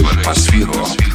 В атмосферу Первого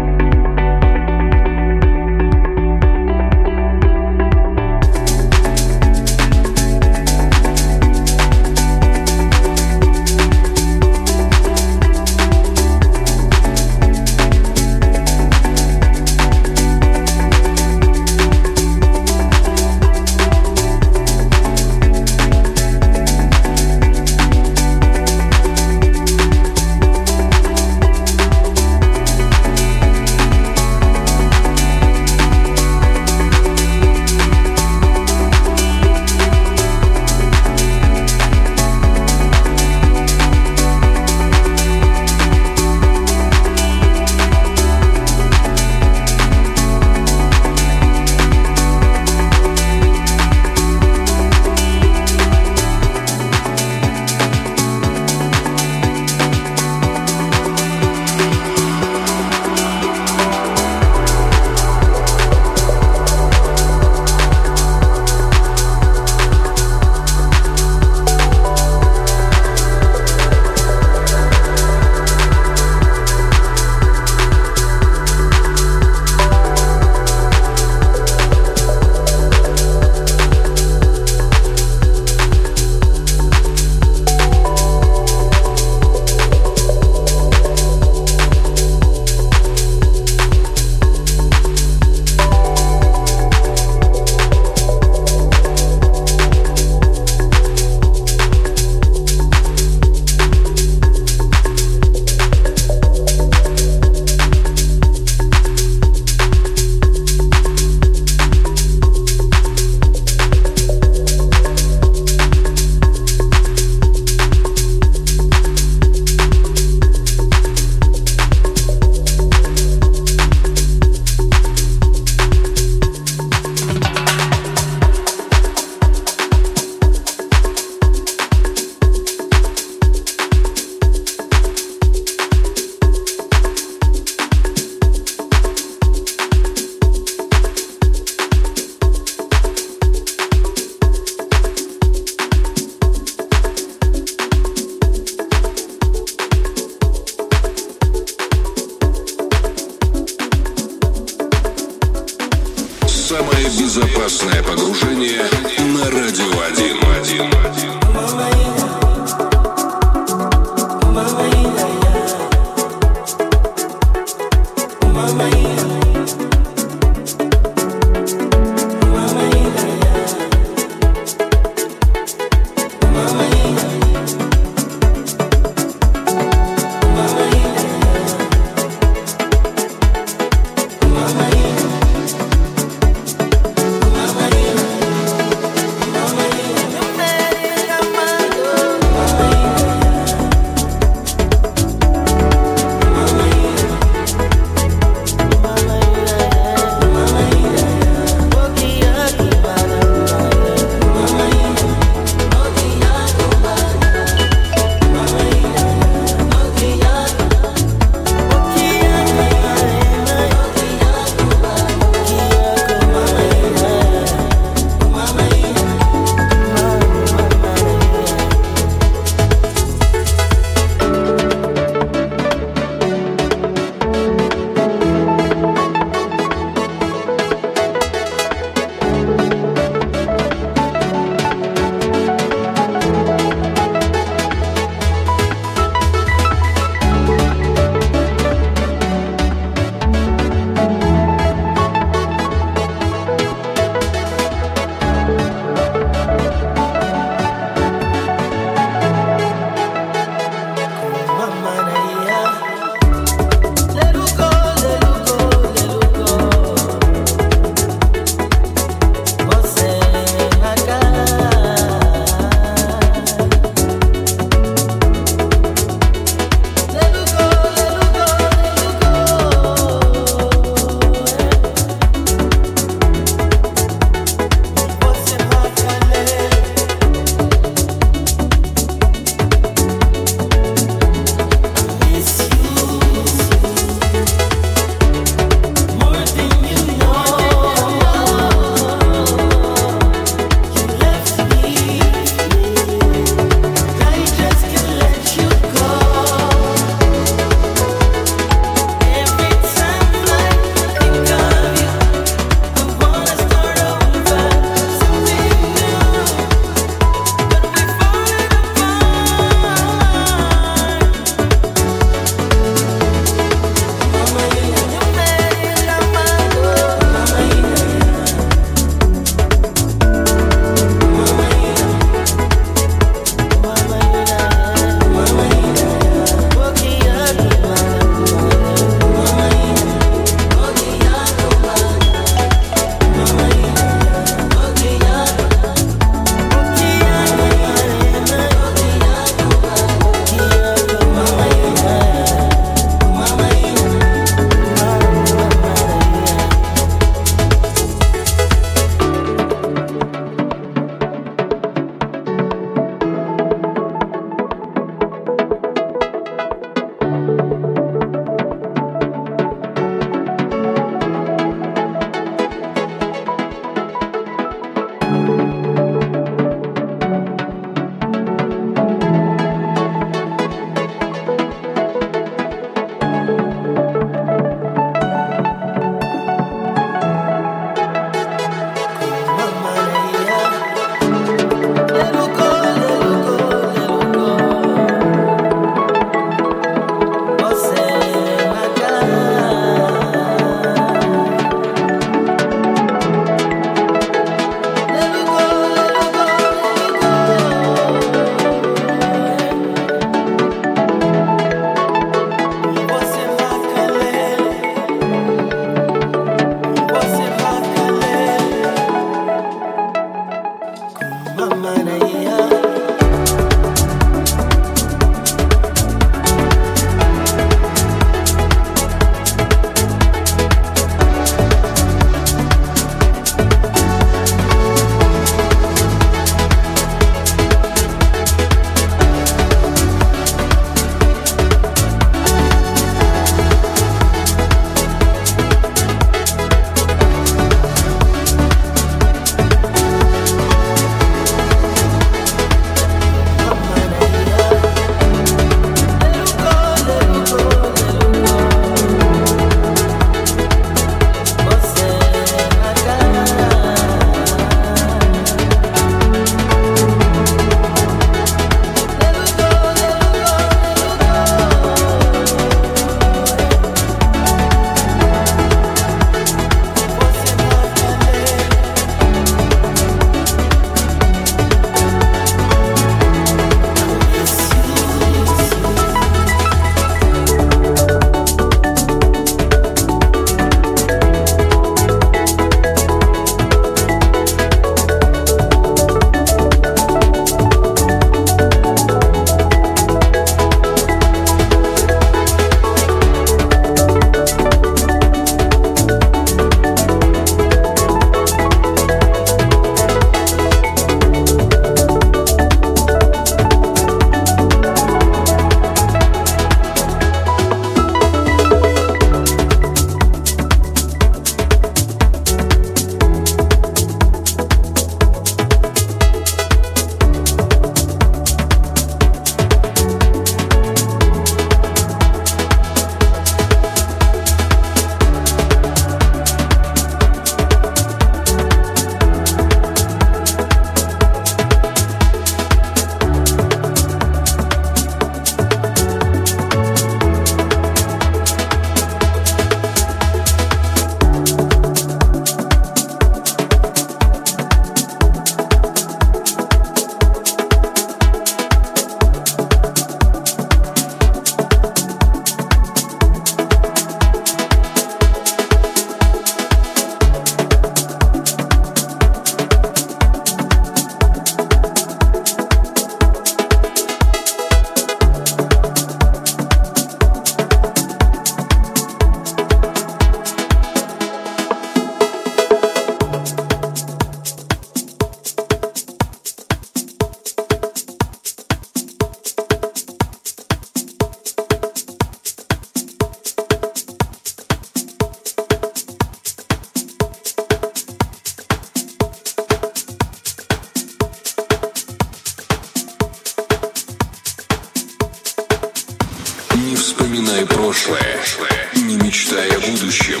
будущем,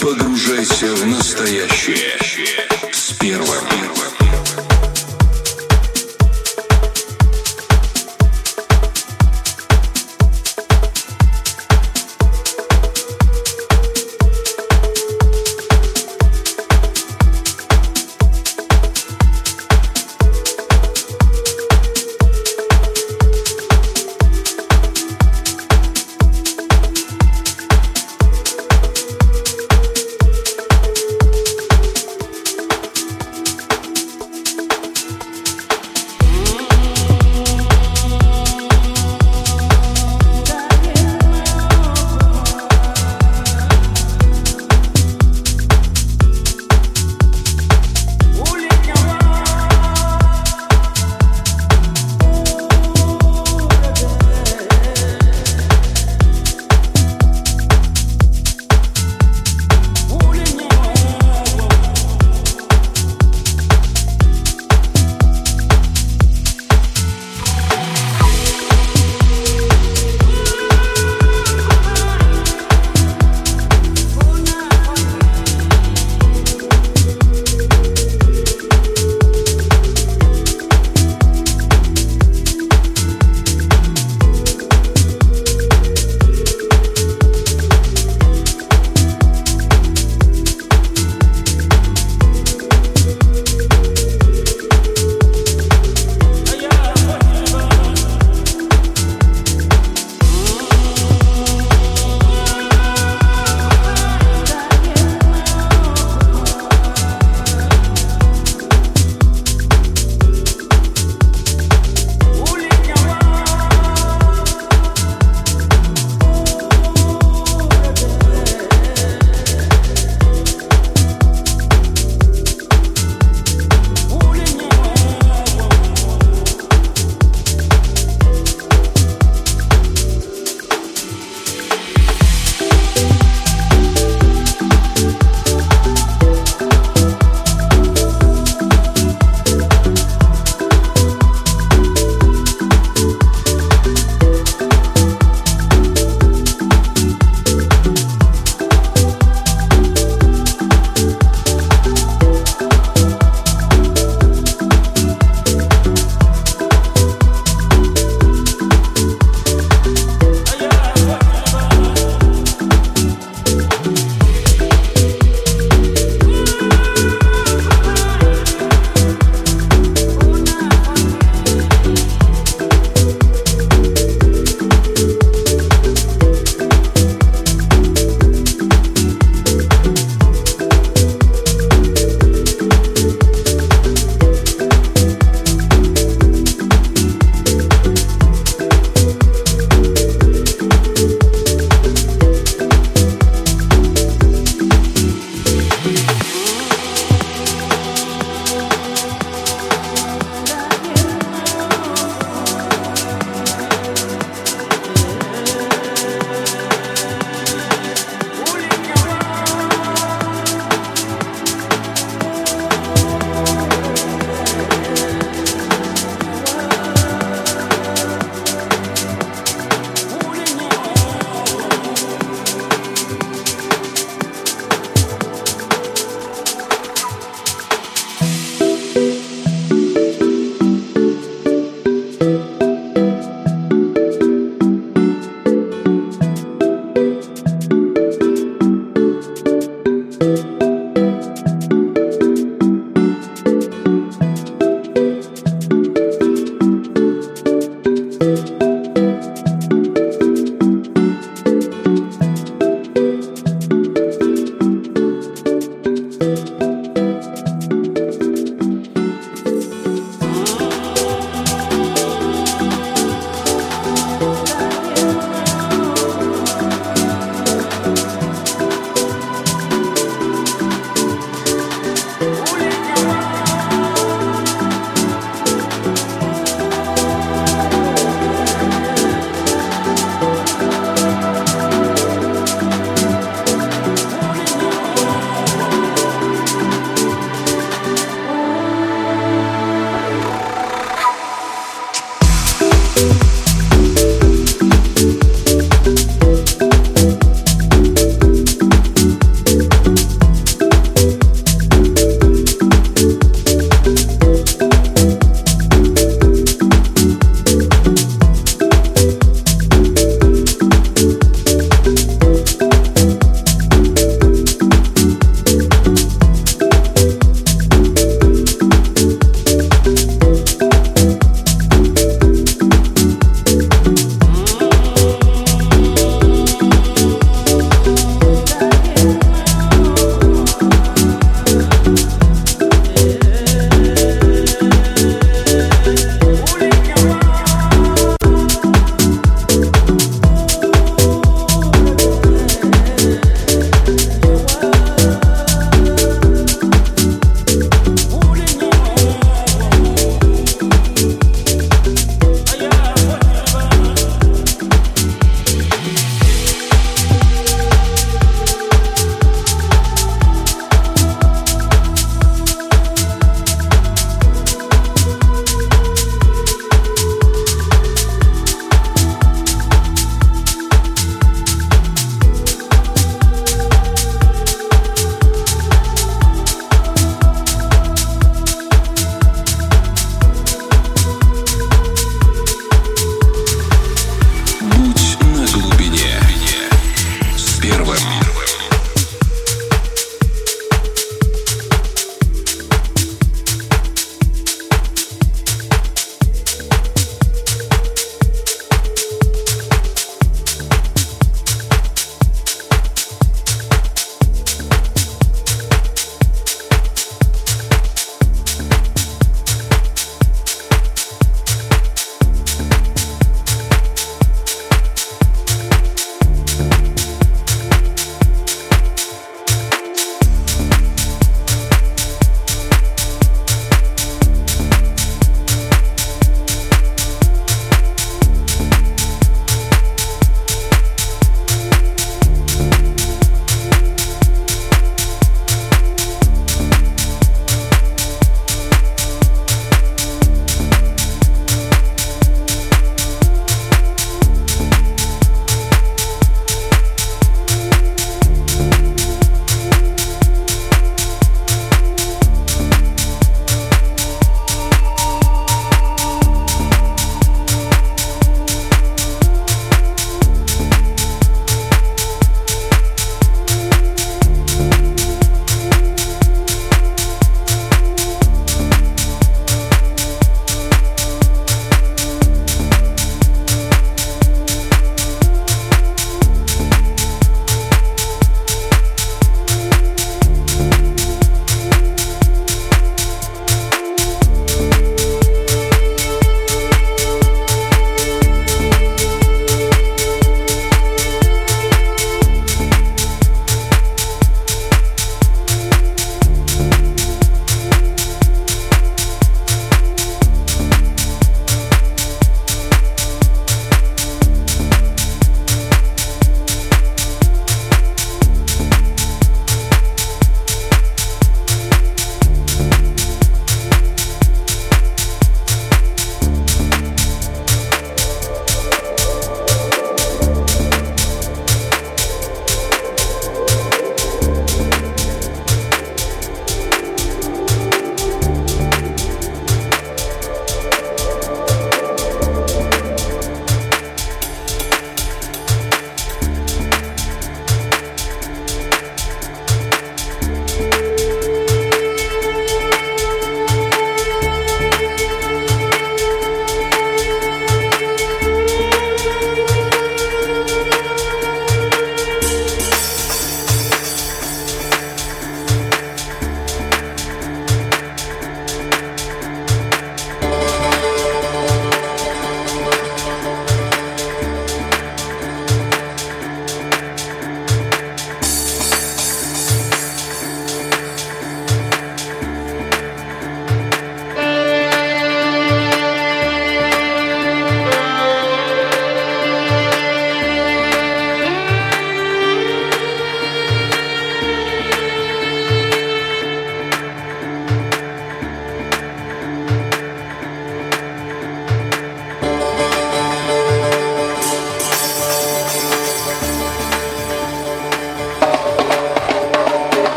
погружайся в настоящее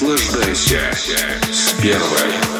наслаждайся с первой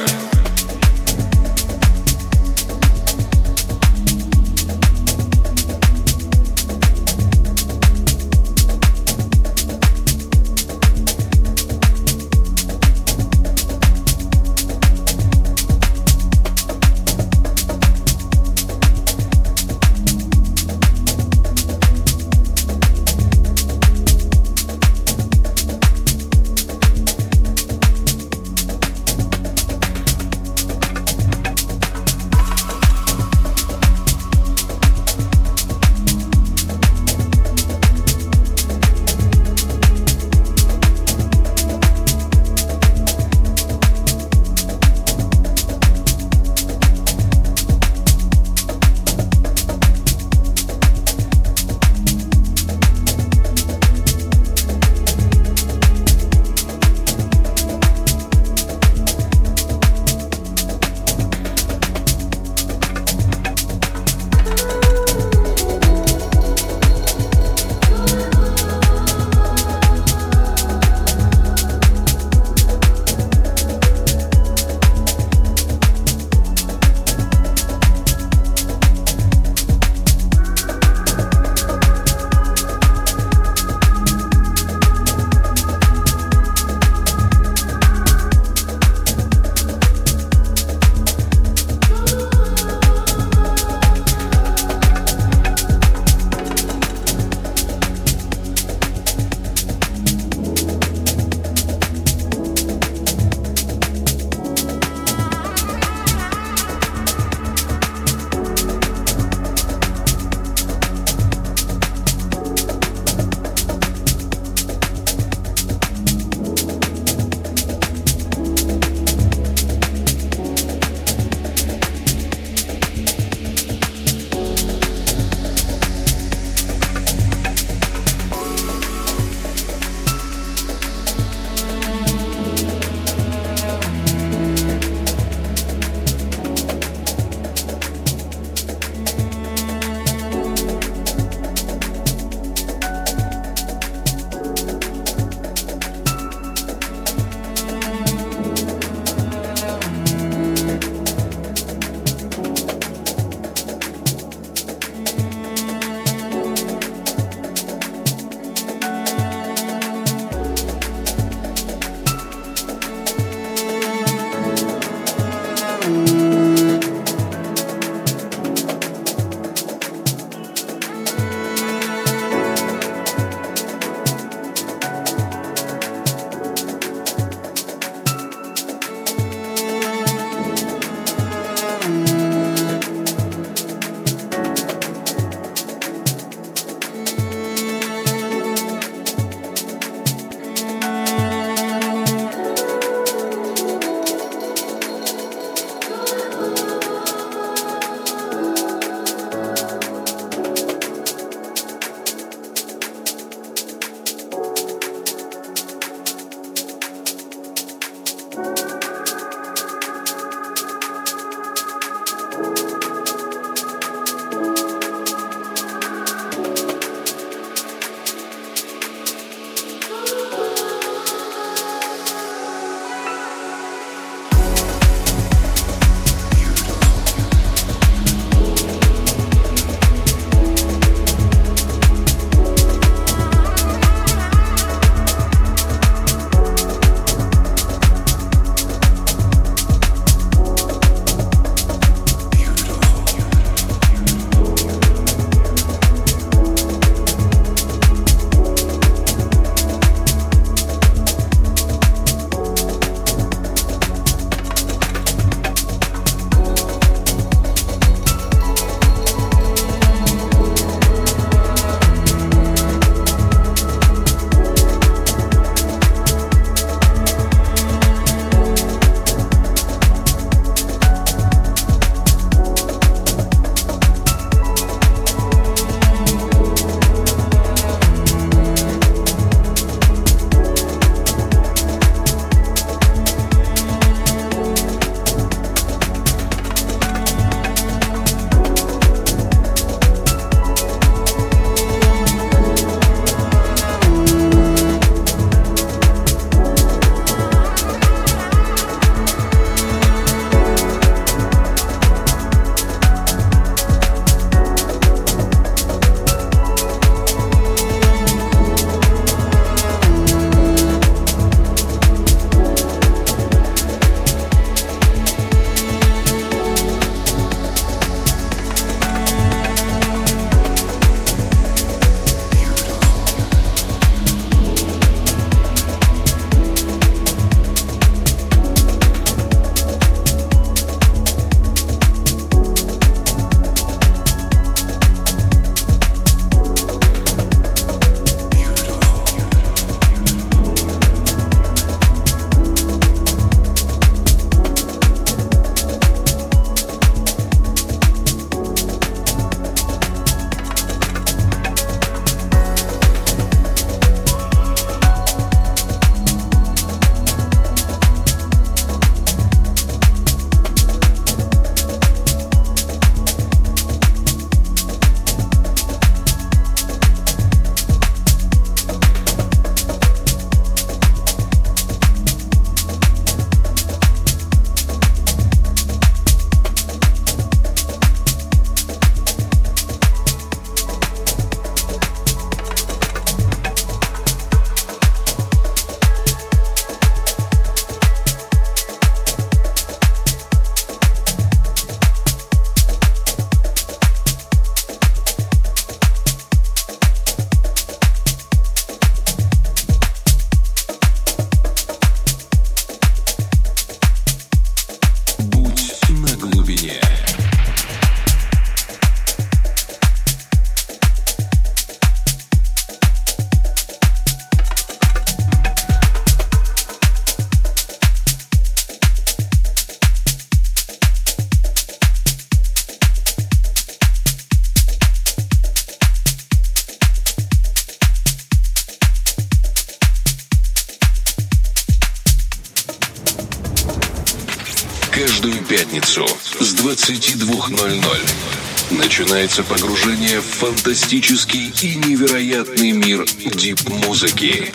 22.00 начинается погружение в фантастический и невероятный мир дип-музыки.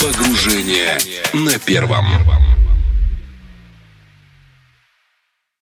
Погружение на первом.